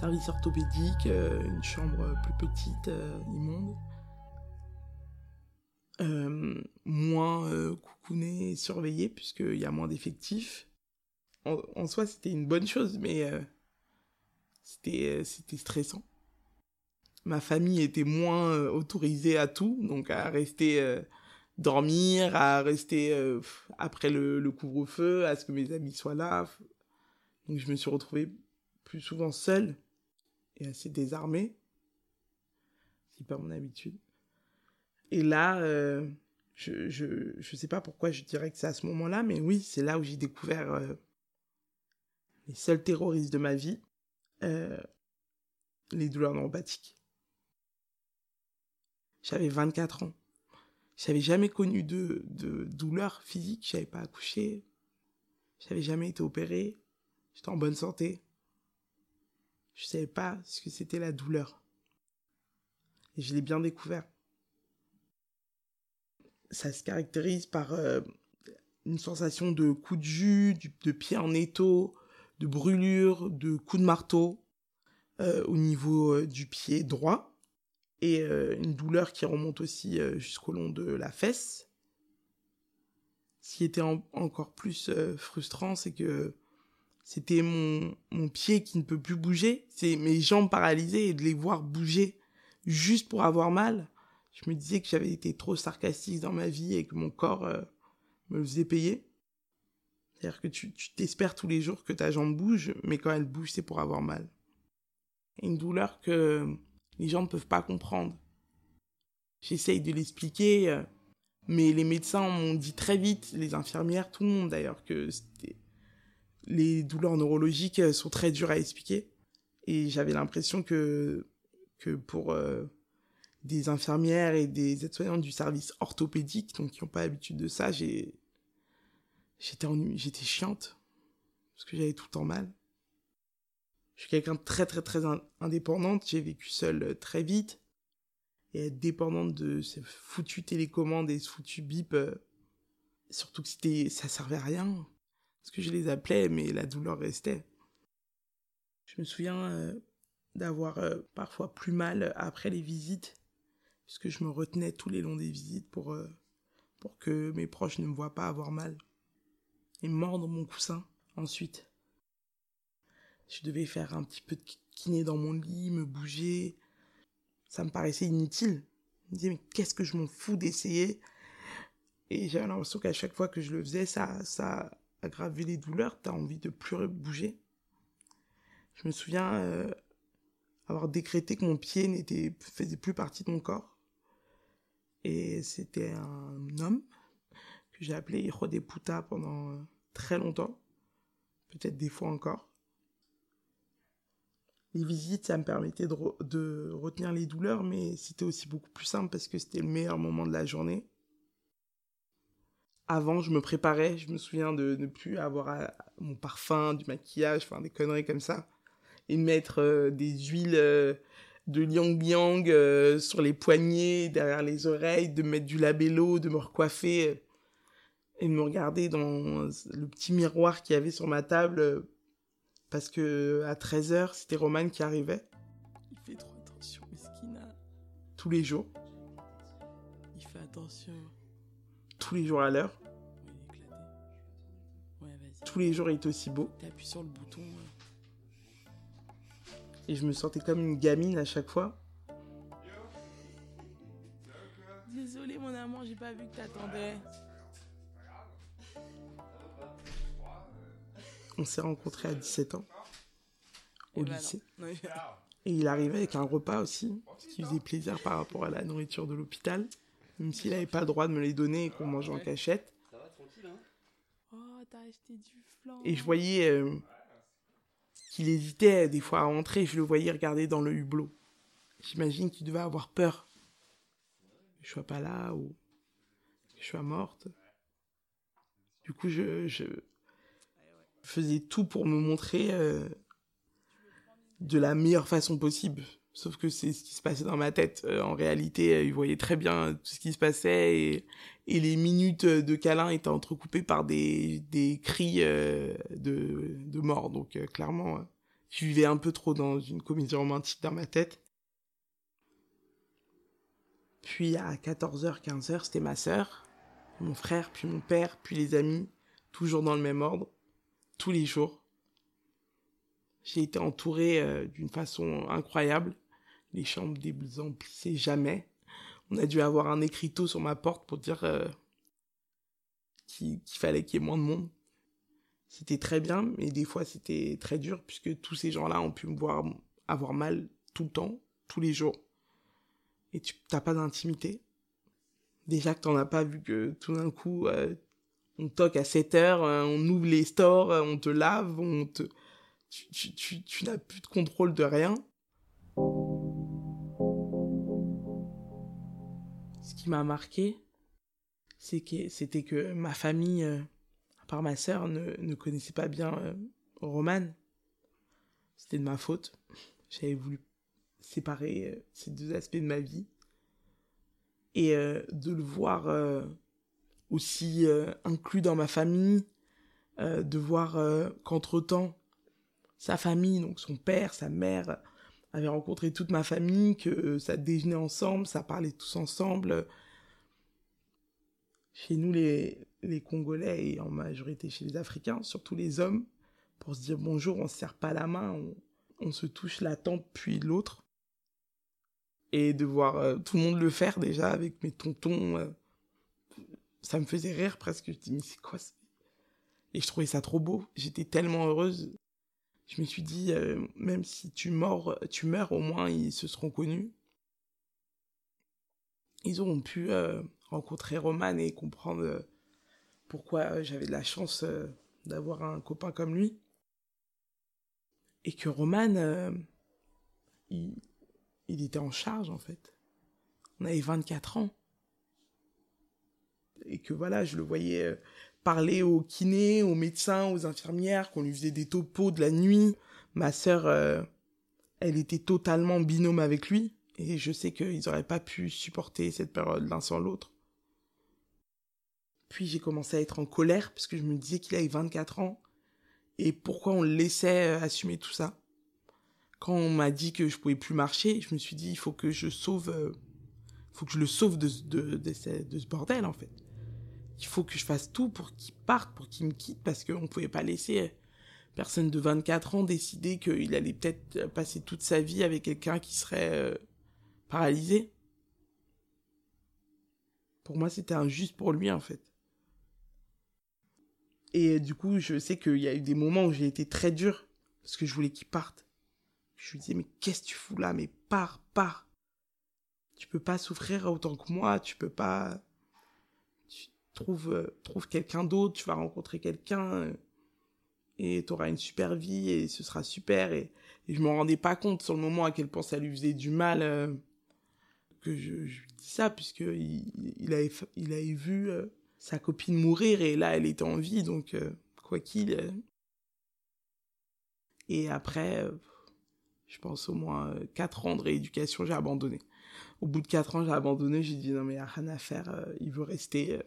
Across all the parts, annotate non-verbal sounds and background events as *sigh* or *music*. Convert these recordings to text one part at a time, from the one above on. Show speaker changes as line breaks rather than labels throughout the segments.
service orthopédique, euh, une chambre plus petite, euh, immonde. Euh, moins euh, coucouné et surveillé, puisqu'il y a moins d'effectifs. En, soi, c'était une bonne chose, mais c'était c'était stressant. Ma famille était moins autorisée à tout, donc à rester dormir, à rester après le, le couvre-feu, à ce que mes amis soient là. Donc je me suis retrouvée plus souvent seule et assez désarmée. C'est pas mon habitude. Et là, euh, je, je, je sais pas pourquoi je dirais que c'est à ce moment-là, mais oui, c'est là où j'ai découvert euh, les seuls terroristes de ma vie, euh, les douleurs neuropathiques. J'avais 24 ans. J'avais jamais connu de, de douleurs physiques, j'avais pas accouché, j'avais jamais été opéré, j'étais en bonne santé. Je savais pas ce que c'était la douleur. Et je l'ai bien découvert ça se caractérise par euh, une sensation de coup de jus, de pied en étau, de brûlure, de coup de marteau euh, au niveau euh, du pied droit et une douleur qui remonte aussi jusqu'au long de la fesse. Ce qui était en encore plus frustrant, c'est que c'était mon, pied qui ne peut plus bouger, c'est mes jambes paralysées et de les voir bouger juste pour avoir mal je me disais que j'avais été trop sarcastique dans ma vie et que mon corps euh, me le faisait payer. C'est-à-dire que tu t'espères tous les jours que ta jambe bouge, mais quand elle bouge, c'est pour avoir mal. Une douleur que les gens ne peuvent pas comprendre. J'essaye de l'expliquer, euh, mais les médecins m'ont dit très vite, les infirmières, tout le monde d'ailleurs, que les douleurs neurologiques sont très dures à expliquer. Et j'avais l'impression que, pour... Euh, des infirmières et des aides-soignantes du service orthopédique, donc qui n'ont pas l'habitude de ça, j'étais chiante parce que j'avais tout le temps mal. Je suis quelqu'un de très très très indépendante. J'ai vécu seule euh, très vite et être dépendante de ces foutues télécommandes et ce foutu bip, euh... surtout que c'était, ça servait à rien que je les appelais, mais la douleur restait. Je me souviens euh, d'avoir euh, parfois plus mal après les visites puisque je me retenais tous les longs des visites pour, euh, pour que mes proches ne me voient pas avoir mal. Et mordre mon coussin ensuite. Je devais faire un petit peu de kiné dans mon lit, me bouger. Ça me paraissait inutile. Je me disais, mais qu'est-ce que je m'en fous d'essayer? Et j'avais l'impression qu'à chaque fois que je le faisais, ça, ça aggravait les douleurs. T'as envie de plus bouger. Je me souviens euh, avoir décrété que mon pied n'était faisait plus partie de mon corps et c'était un homme que j'ai appelé Hijo de Puta pendant très longtemps, peut-être des fois encore. Les visites, ça me permettait de retenir les douleurs, mais c'était aussi beaucoup plus simple parce que c'était le meilleur moment de la journée. Avant, je me préparais, je me souviens de ne plus avoir à, mon parfum, du maquillage, enfin des conneries comme ça, et mettre euh, des huiles euh, de liang liang euh, sur les poignets, derrière les oreilles, de mettre du labello, de me recoiffer et de me regarder dans le petit miroir qu'il y avait sur ma table parce que à 13h, c'était Roman qui arrivait. Il fait trop attention, Meskina. Tous les jours. Il fait attention. Tous les jours à l'heure. Tous les jours, il est aussi beau. T'appuies sur le bouton. Et je me sentais comme une gamine à chaque fois. Désolé mon amour, j'ai pas vu que t'attendais. On s'est rencontrés à 17 ans. Au Et lycée. Bah Et il arrivait avec un repas aussi, ce qui faisait plaisir par rapport à la nourriture de l'hôpital. Même s'il n'avait pas le droit de me les donner et qu'on mangeait en cachette. Et je voyais... Euh, qu'il hésitait des fois à entrer, je le voyais regarder dans le hublot. J'imagine qu'il devait avoir peur je sois pas là ou je sois morte. Du coup, je, faisais tout pour me montrer euh, de la meilleure façon possible. Sauf que c'est ce qui se passait dans ma tête. Euh, en réalité, il voyait très bien tout ce qui se passait et, et les minutes de câlin étaient entrecoupées par des, des cris euh, de, de mort. Donc euh, clairement, euh, Je vivais un peu trop dans une comédie romantique dans ma tête. Puis à 14h, 15h, c'était ma sœur, mon frère, puis mon père, puis les amis, toujours dans le même ordre, tous les jours. J'ai été entouré euh, d'une façon incroyable. Les chambres désemplissaient jamais. On a dû avoir un écriteau sur ma porte pour dire euh, qu'il fallait qu'il y ait moins de monde. C'était très bien, mais des fois c'était très dur puisque tous ces gens-là ont pu me voir avoir mal tout le temps, tous les jours. Et tu n'as pas d'intimité. Déjà que t'en as pas vu que tout d'un coup, euh, on toque à 7 heures, euh, on ouvre les stores, on te lave, on te... Tu, n'as plus de contrôle de rien. Qui m'a marqué, c'est que c'était que ma famille, euh, à part ma sœur, ne, ne connaissait pas bien euh, Roman. C'était de ma faute. *laughs* J'avais voulu séparer euh, ces deux aspects de ma vie. Et de le voir aussi inclus dans ma famille, de voir qu'entre-temps, sa famille, donc son père, sa mère, avait rencontré toute ma famille, que ça déjeunait ensemble, ça parlait tous ensemble. Chez nous, les, les Congolais, et en majorité chez les Africains, surtout les hommes, pour se dire bonjour, on se serre pas la main, on, se touche la tempe puis l'autre. Et de voir euh, tout le monde le faire déjà avec mes tontons, euh, ça me faisait rire presque. Je me dis, mais c'est quoi ça Et je trouvais ça trop beau. J'étais tellement heureuse je me suis dit, euh, même si tu meurs, tu meurs, au moins ils se seront connus. Ils auront pu euh, rencontrer Roman et comprendre euh, pourquoi j'avais de la chance d'avoir un copain comme lui. Et que Roman, il, il était en charge en fait. On avait 24 ans. Et que voilà, je le voyais parler aux kinés, aux médecins, aux infirmières, qu'on lui faisait des topos de la nuit. Ma sœur, euh, elle était totalement binôme avec lui, et je sais qu'ils n'auraient pas pu supporter cette période l'un sans l'autre. Puis j'ai commencé à être en colère, parce que je me disais qu'il avait 24 ans, et pourquoi on le laissait euh, assumer tout ça? Quand on m'a dit que je pouvais plus marcher, je me suis dit, il faut que je sauve, euh, faut que je le sauve de ce bordel, en fait il faut que je fasse tout pour qu'il parte, pour qu'il me quitte, parce qu'on ne pouvait pas laisser personne de 24 ans décider qu'il allait peut-être passer toute sa vie avec quelqu'un qui serait euh, paralysé. Pour moi, c'était injuste pour lui, en fait. Et du coup, je sais qu'il y a eu des moments où j'ai été très dur, parce que je voulais qu'il parte. Je lui disais, mais qu'est-ce que tu fous là? Mais pars, pars. Tu peux pas souffrir autant que moi, tu peux pas trouve, euh, trouve quelqu'un d'autre, tu vas rencontrer quelqu'un euh, et tu auras une super vie et ce sera super. Et, et je me rendais pas compte sur le moment à quel point ça lui faisait du mal euh, que je, lui dis ça, puisque il, avait, il avait vu sa copine mourir et là elle était en vie, donc quoi qu'il. Et après, je pense au moins 4 ans de rééducation, j'ai abandonné. Au bout de 4 ans, j'ai abandonné, j'ai dit non mais il n'y a rien à faire, il veut rester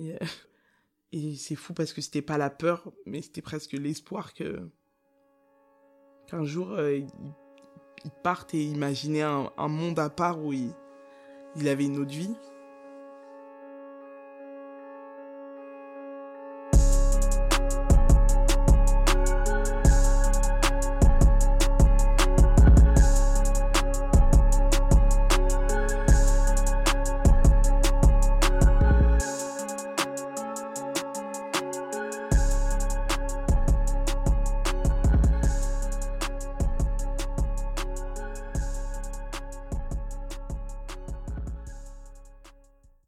euh, *laughs* et, c'est fou parce que c'était pas la peur, mais c'était presque l'espoir que qu'un jour euh, il, parte et imaginer un, monde à part où il, il avait une autre vie.